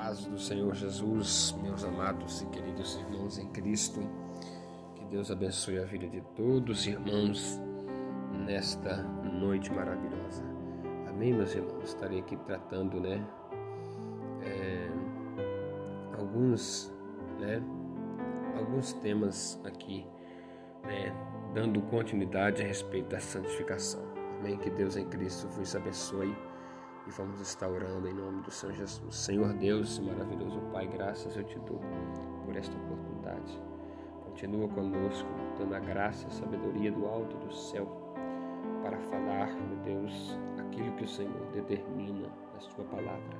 paz do Senhor Jesus, meus amados e queridos irmãos em Cristo. Que Deus abençoe a vida de todos os irmãos nesta noite maravilhosa. Amém, meus irmãos? Estarei aqui tratando, né, é, alguns, né, alguns temas aqui, né, dando continuidade a respeito da santificação. Amém? Que Deus em Cristo vos abençoe e vamos estar orando em nome do Senhor Jesus. Senhor Deus, maravilhoso Pai, graças eu te dou por esta oportunidade. Continua conosco, dando a graça e sabedoria do alto do céu para falar, meu Deus, aquilo que o Senhor determina na sua palavra.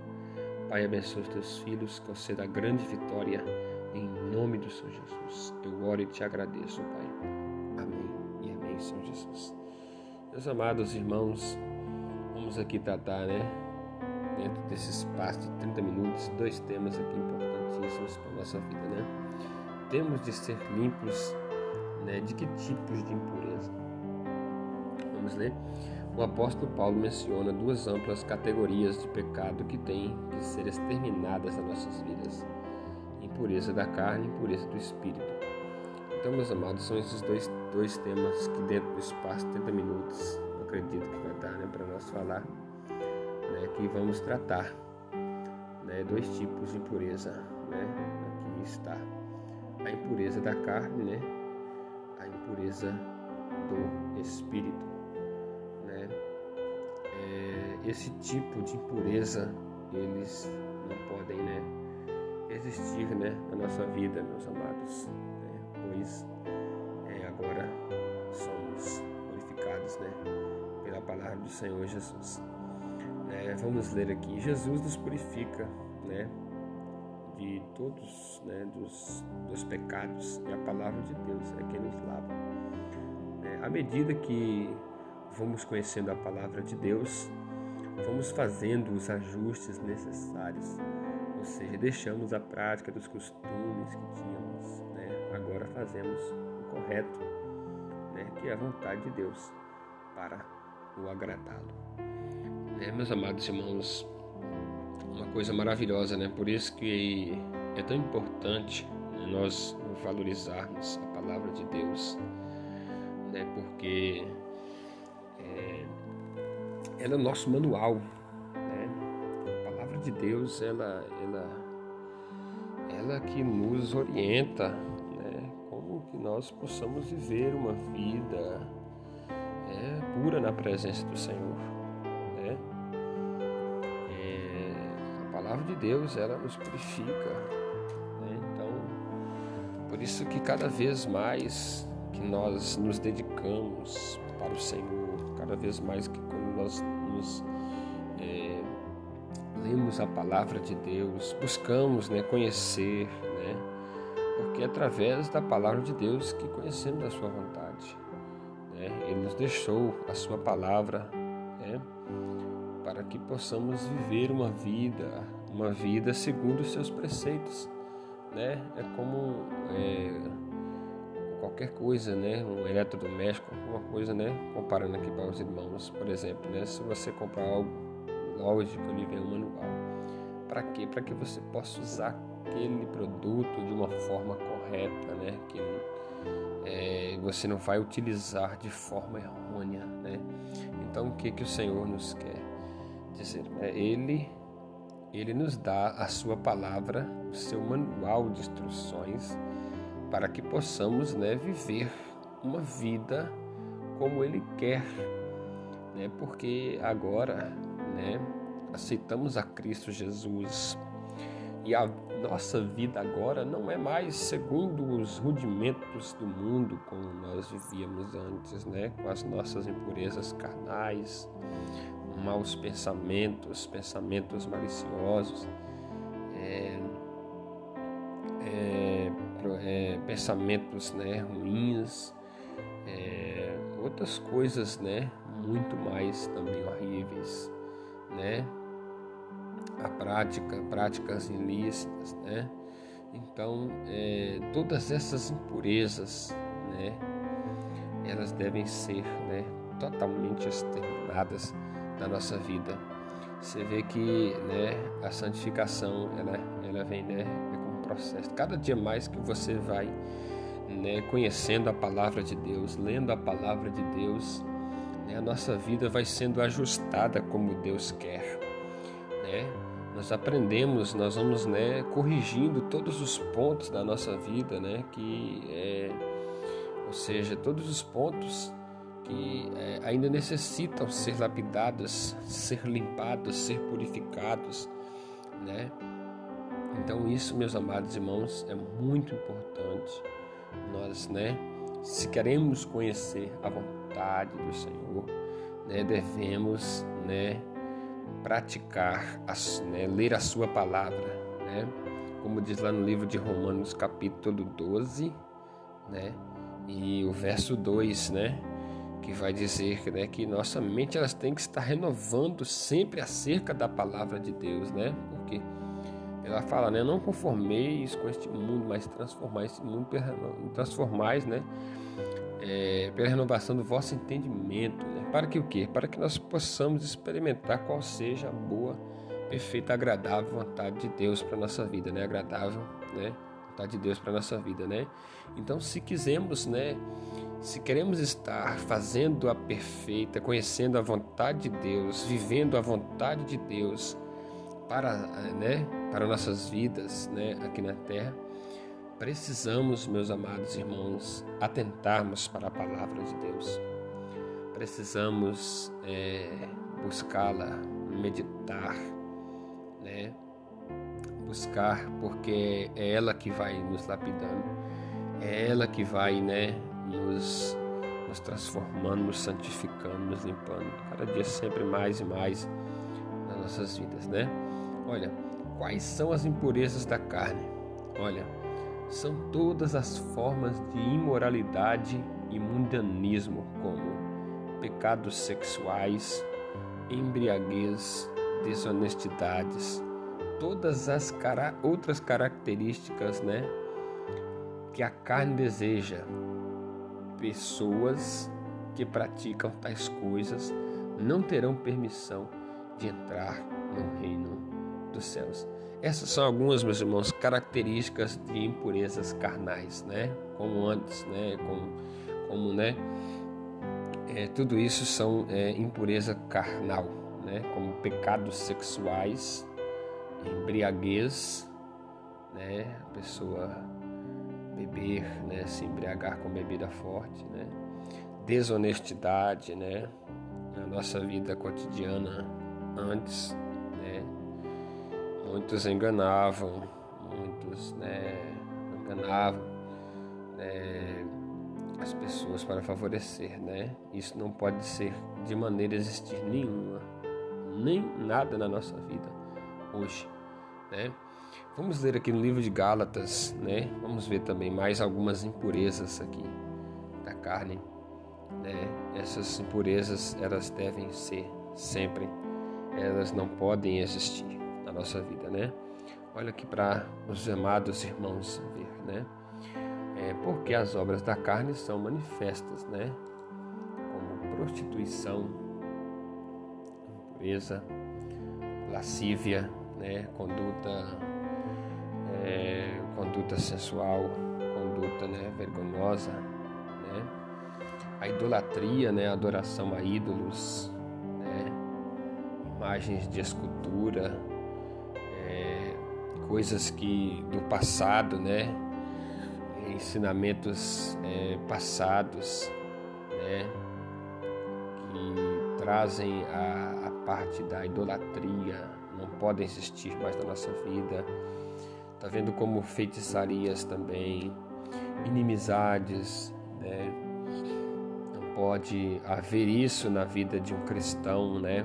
Pai, abençoe os teus filhos, conceda grande vitória em nome do Senhor Jesus. Eu oro e te agradeço, Pai. Amém e amém, Senhor Jesus. Meus amados irmãos, vamos aqui tratar, né, dentro desse espaço de 30 minutos, dois temas aqui importantíssimos para a nossa vida, né? Temos de ser limpos, né, de que tipos de impureza? Vamos ler? O apóstolo Paulo menciona duas amplas categorias de pecado que têm que ser exterminadas das nossas vidas: impureza da carne e impureza do espírito. Então, meus amados, são esses dois, dois temas que, dentro do espaço de 30 minutos, acredito que vai dar né, para nós falar, né, que vamos tratar né, dois tipos de impureza. Né? Aqui está a impureza da carne, né? a impureza do espírito. Né? É, esse tipo de impureza, eles não podem né, existir né, na nossa vida, meus amados pois é, agora do Senhor Jesus. É, vamos ler aqui: Jesus nos purifica né, de todos né, dos, dos pecados e a palavra de Deus é quem nos lava. É, à medida que vamos conhecendo a palavra de Deus, vamos fazendo os ajustes necessários, ou seja, deixamos a prática dos costumes que tínhamos agora fazemos o correto, né, que é a vontade de Deus para o agradá-lo. Né, meus amados irmãos, uma coisa maravilhosa, né? Por isso que é tão importante né, nós valorizarmos a palavra de Deus, né? Porque é, ela é o nosso manual, né? A palavra de Deus, ela, ela, ela que nos orienta que nós possamos viver uma vida é, pura na presença do Senhor. Né? É, a palavra de Deus ela nos purifica. Né? Então, por isso que cada vez mais que nós nos dedicamos para o Senhor, cada vez mais que quando nós nos é, lemos a palavra de Deus, buscamos né, conhecer, né, porque é através da palavra de Deus que conhecemos a sua vontade. Né? Ele nos deixou a sua palavra né? para que possamos viver uma vida, uma vida segundo os seus preceitos. Né? É como é, qualquer coisa, né? um eletrodoméstico, alguma coisa, né? comparando aqui para os irmãos, por exemplo, né? se você comprar algo, lógico, ele vem um manual. Para quê? Para que você possa usar aquele produto de uma forma correta, né? Que é, você não vai utilizar de forma errônea, né? Então o que que o Senhor nos quer dizer? É, ele ele nos dá a sua palavra, o seu manual de instruções para que possamos, né, viver uma vida como ele quer, né? Porque agora, né, aceitamos a Cristo Jesus e a nossa vida agora não é mais segundo os rudimentos do mundo como nós vivíamos antes, né? Com as nossas impurezas carnais, maus pensamentos, pensamentos maliciosos, é, é, é, pensamentos né, ruins, é, outras coisas, né? Muito mais também horríveis, né? A prática, práticas ilícitas, né? Então, é, todas essas impurezas, né? Elas devem ser, né? Totalmente exterminadas da nossa vida. você vê que né, a santificação ela, ela vem né, é com um processo. Cada dia mais que você vai né, conhecendo a palavra de Deus, lendo a palavra de Deus, né, a nossa vida vai sendo ajustada como Deus quer. Né? Nós aprendemos, nós vamos né, corrigindo todos os pontos da nossa vida, né, que é, ou seja, todos os pontos que é, ainda necessitam ser lapidados, ser limpados, ser purificados, né? Então isso, meus amados irmãos, é muito importante. Nós, né, se queremos conhecer a vontade do Senhor, né, devemos, né, praticar, né, ler a sua palavra, né? Como diz lá no livro de Romanos, capítulo 12, né? E o verso 2, né? Que vai dizer né, que nossa mente elas tem que estar renovando sempre acerca da palavra de Deus, né? Porque ela fala, né? Não conformeis com este mundo, mas transformais esse mundo, transformais, né? É, pela renovação do vosso entendimento, né? Para que o quê? Para que nós possamos experimentar qual seja a boa, perfeita, agradável vontade de Deus para nossa vida, né? Agradável, né? Vontade de Deus para nossa vida, né? Então, se quisermos, né? Se queremos estar fazendo a perfeita, conhecendo a vontade de Deus, vivendo a vontade de Deus para, né? Para nossas vidas, né? Aqui na Terra, precisamos, meus amados irmãos, atentarmos para a palavra de Deus precisamos é, buscá-la, meditar, né? Buscar, porque é ela que vai nos lapidando, é ela que vai, né, nos, nos transformando, nos santificando, nos limpando, cada dia sempre mais e mais nas nossas vidas, né? Olha, quais são as impurezas da carne? Olha, são todas as formas de imoralidade e mundanismo, como pecados sexuais, embriaguez, desonestidades, todas as cara outras características, né, que a carne deseja. Pessoas que praticam tais coisas não terão permissão de entrar no reino dos céus. Essas são algumas, meus irmãos, características de impurezas carnais, né? Como antes, né? Como, como né? É, tudo isso são é, impureza carnal, né? como pecados sexuais, embriaguez, né? a pessoa beber, né? se embriagar com bebida forte, né? desonestidade, né? na nossa vida cotidiana antes, né? muitos enganavam, muitos né? enganavam, né? As pessoas para favorecer, né? Isso não pode ser de maneira existir nenhuma, nem nada na nossa vida hoje, né? Vamos ler aqui no livro de Gálatas, né? Vamos ver também mais algumas impurezas aqui da carne, né? Essas impurezas elas devem ser sempre, elas não podem existir na nossa vida, né? Olha aqui para os amados irmãos ver, né? É, porque as obras da carne são manifestas, né? Como prostituição, impureza, lascívia, né? Conduta, é, conduta sensual, conduta né? vergonhosa, né? A idolatria, né? A adoração a ídolos, né? Imagens de escultura, é, coisas que do passado, né? Ensinamentos é, passados, né, que trazem a, a, parte da idolatria, não podem existir mais na nossa vida. Tá vendo como feitiçarias também, inimizades, né? Não pode haver isso na vida de um cristão, né?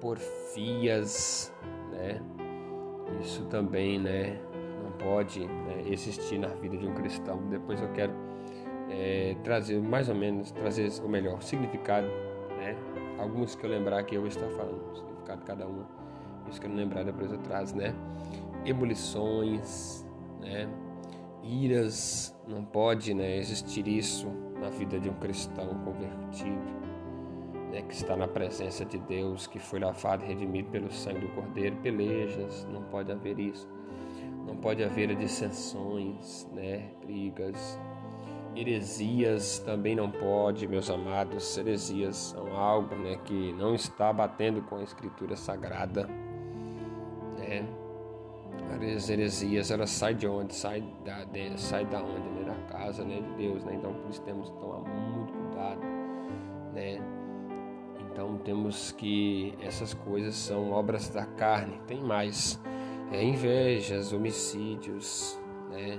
Porfias, né? Isso também, né? Pode né, existir na vida de um cristão. Depois eu quero é, trazer mais ou menos, trazer o melhor significado, né? Alguns que eu lembrar que eu estar falando, o significado de cada uma. Isso que eu não lembrar depois eu trago, né? Ebulições, né? Iras, não pode né, existir isso na vida de um cristão convertido. né, que está na presença de Deus, que foi lavado e redimido pelo sangue do Cordeiro, pelejas, não pode haver isso. Não pode haver dissensões, né, brigas, heresias também não pode, meus amados. Heresias são algo, né, que não está batendo com a Escritura Sagrada, né? As heresias, elas saem de onde? Sai da, de, sai da onde? Né? Da casa, né, de Deus, né? Então por isso temos que tomar muito cuidado, né? Então temos que essas coisas são obras da carne. Tem mais é, invejas, homicídios, né?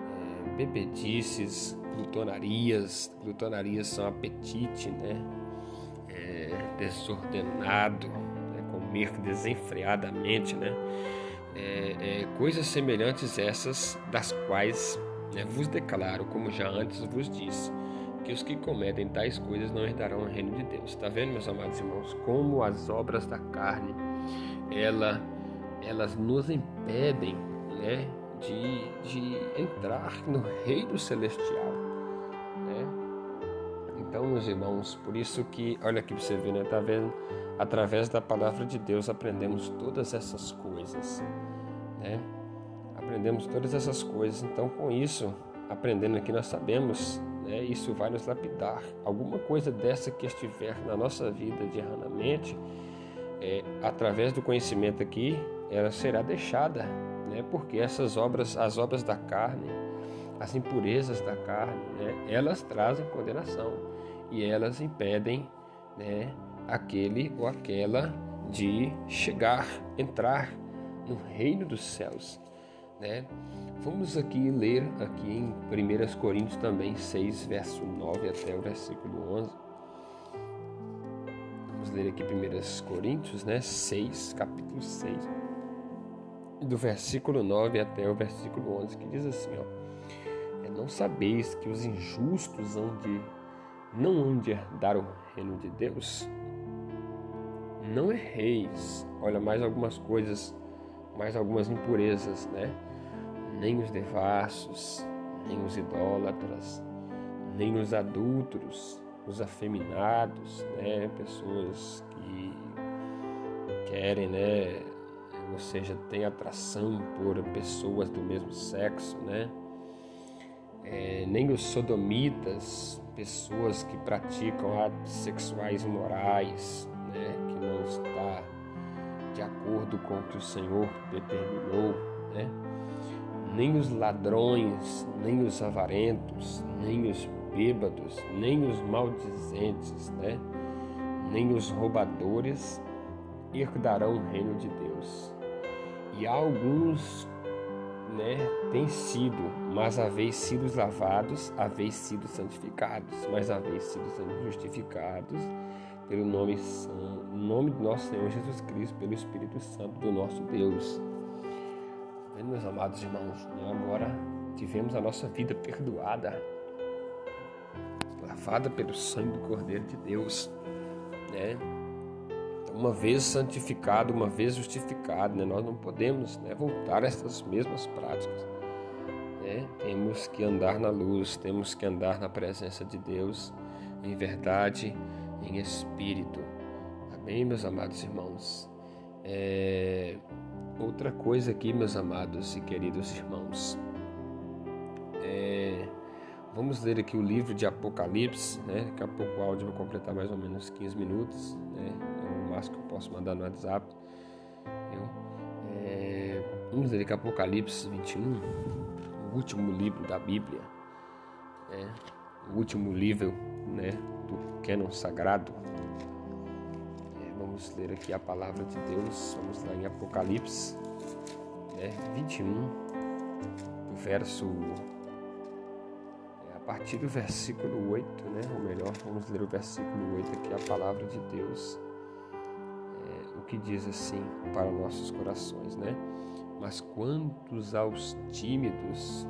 É, bebedices, glutonarias. Glutonarias são apetite, né? É, desordenado, né? comer desenfreadamente, né? É, é, coisas semelhantes essas das quais né, vos declaro, como já antes vos disse, que os que cometem tais coisas não herdarão o reino de Deus. Está vendo, meus amados irmãos, como as obras da carne, ela, elas nos impedem né, de, de entrar no reino celestial. Né? Então, meus irmãos, por isso que, olha aqui para você ver, né? Tá vendo? Através da palavra de Deus aprendemos todas essas coisas, né? Aprendemos todas essas coisas. Então, com isso, aprendendo aqui, nós sabemos né, isso vai nos lapidar. Alguma coisa dessa que estiver na nossa vida de erradamente, é, através do conhecimento aqui, ela será deixada, né, porque essas obras, as obras da carne, as impurezas da carne, né, elas trazem condenação e elas impedem né, aquele ou aquela de chegar, entrar no reino dos céus. Né? Vamos aqui ler aqui em 1 Coríntios também 6, verso 9 até o versículo 11. Vamos ler aqui 1 Coríntios, né, 6, capítulo 6, do versículo 9 até o versículo 11, que diz assim, ó: é, Não sabeis que os injustos hão de, não hão de herdar o reino de Deus? Não erreis. Olha, mais algumas coisas, mais algumas impurezas, né? nem os devassos, nem os idólatras, nem os adúlteros, os afeminados, né? pessoas que querem, né? Ou seja, têm atração por pessoas do mesmo sexo, né? É, nem os sodomitas, pessoas que praticam atos sexuais imorais, né? que não está de acordo com o que o Senhor determinou, né? nem os ladrões, nem os avarentos, nem os bêbados, nem os maldizentes, né? nem os roubadores herdarão o reino de Deus. E alguns né, têm sido, mas haveis sido lavados, haveis sido santificados, mas haveis sido justificados pelo nome, nome do nosso Senhor Jesus Cristo, pelo Espírito Santo do nosso Deus meus amados irmãos, né? agora tivemos a nossa vida perdoada, lavada pelo sangue do Cordeiro de Deus, né? Uma vez santificado, uma vez justificado, né? nós não podemos né, voltar a essas mesmas práticas. Né? Temos que andar na luz, temos que andar na presença de Deus, em verdade, em espírito. Amém, meus amados irmãos? É... Outra coisa aqui, meus amados e queridos irmãos, é, vamos ler aqui o livro de Apocalipse, né? Daqui a pouco o áudio vai completar mais ou menos 15 minutos, né? É máximo que eu posso mandar no WhatsApp. É, vamos ler Apocalipse 21, o último livro da Bíblia, né? o último livro né? do Canon Sagrado. Vamos ler aqui a palavra de Deus. Vamos lá em Apocalipse né, 21, do verso. É, a partir do versículo 8, né? Ou melhor, vamos ler o versículo 8 aqui, a palavra de Deus. Que diz assim para nossos corações, né? Mas quantos aos tímidos,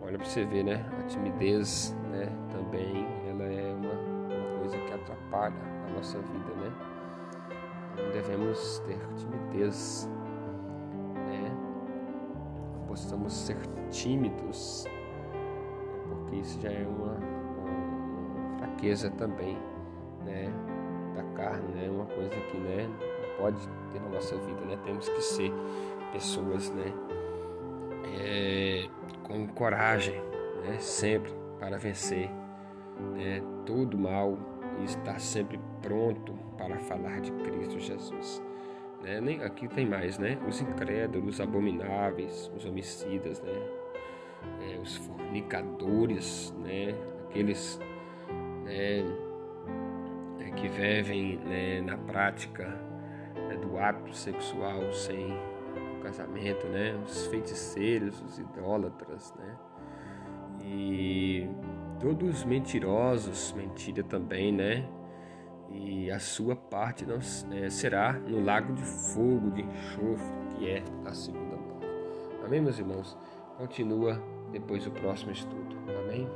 olha para você ver, né? A timidez, né? Também ela é uma, uma coisa que atrapalha a nossa vida, né? devemos ter timidez, né? Possamos ser tímidos, porque isso já é uma, uma fraqueza também né, carne, né, uma coisa que, né, não pode ter na nossa vida, né, temos que ser pessoas, né, é, com coragem, né, sempre para vencer, né, todo mal e estar sempre pronto para falar de Cristo Jesus. Né? Nem, aqui tem mais, né? Os incrédulos, os abomináveis, os homicidas, né? É, os fornicadores, né? Aqueles né? Que vivem né? na prática né? do ato sexual sem casamento, né? Os feiticeiros, os idólatras, né? E todos mentirosos, mentira também, né? e a sua parte não é, será no lago de fogo, de enxofre, que é a segunda morte. Amém, meus irmãos? Continua depois do próximo estudo. Amém?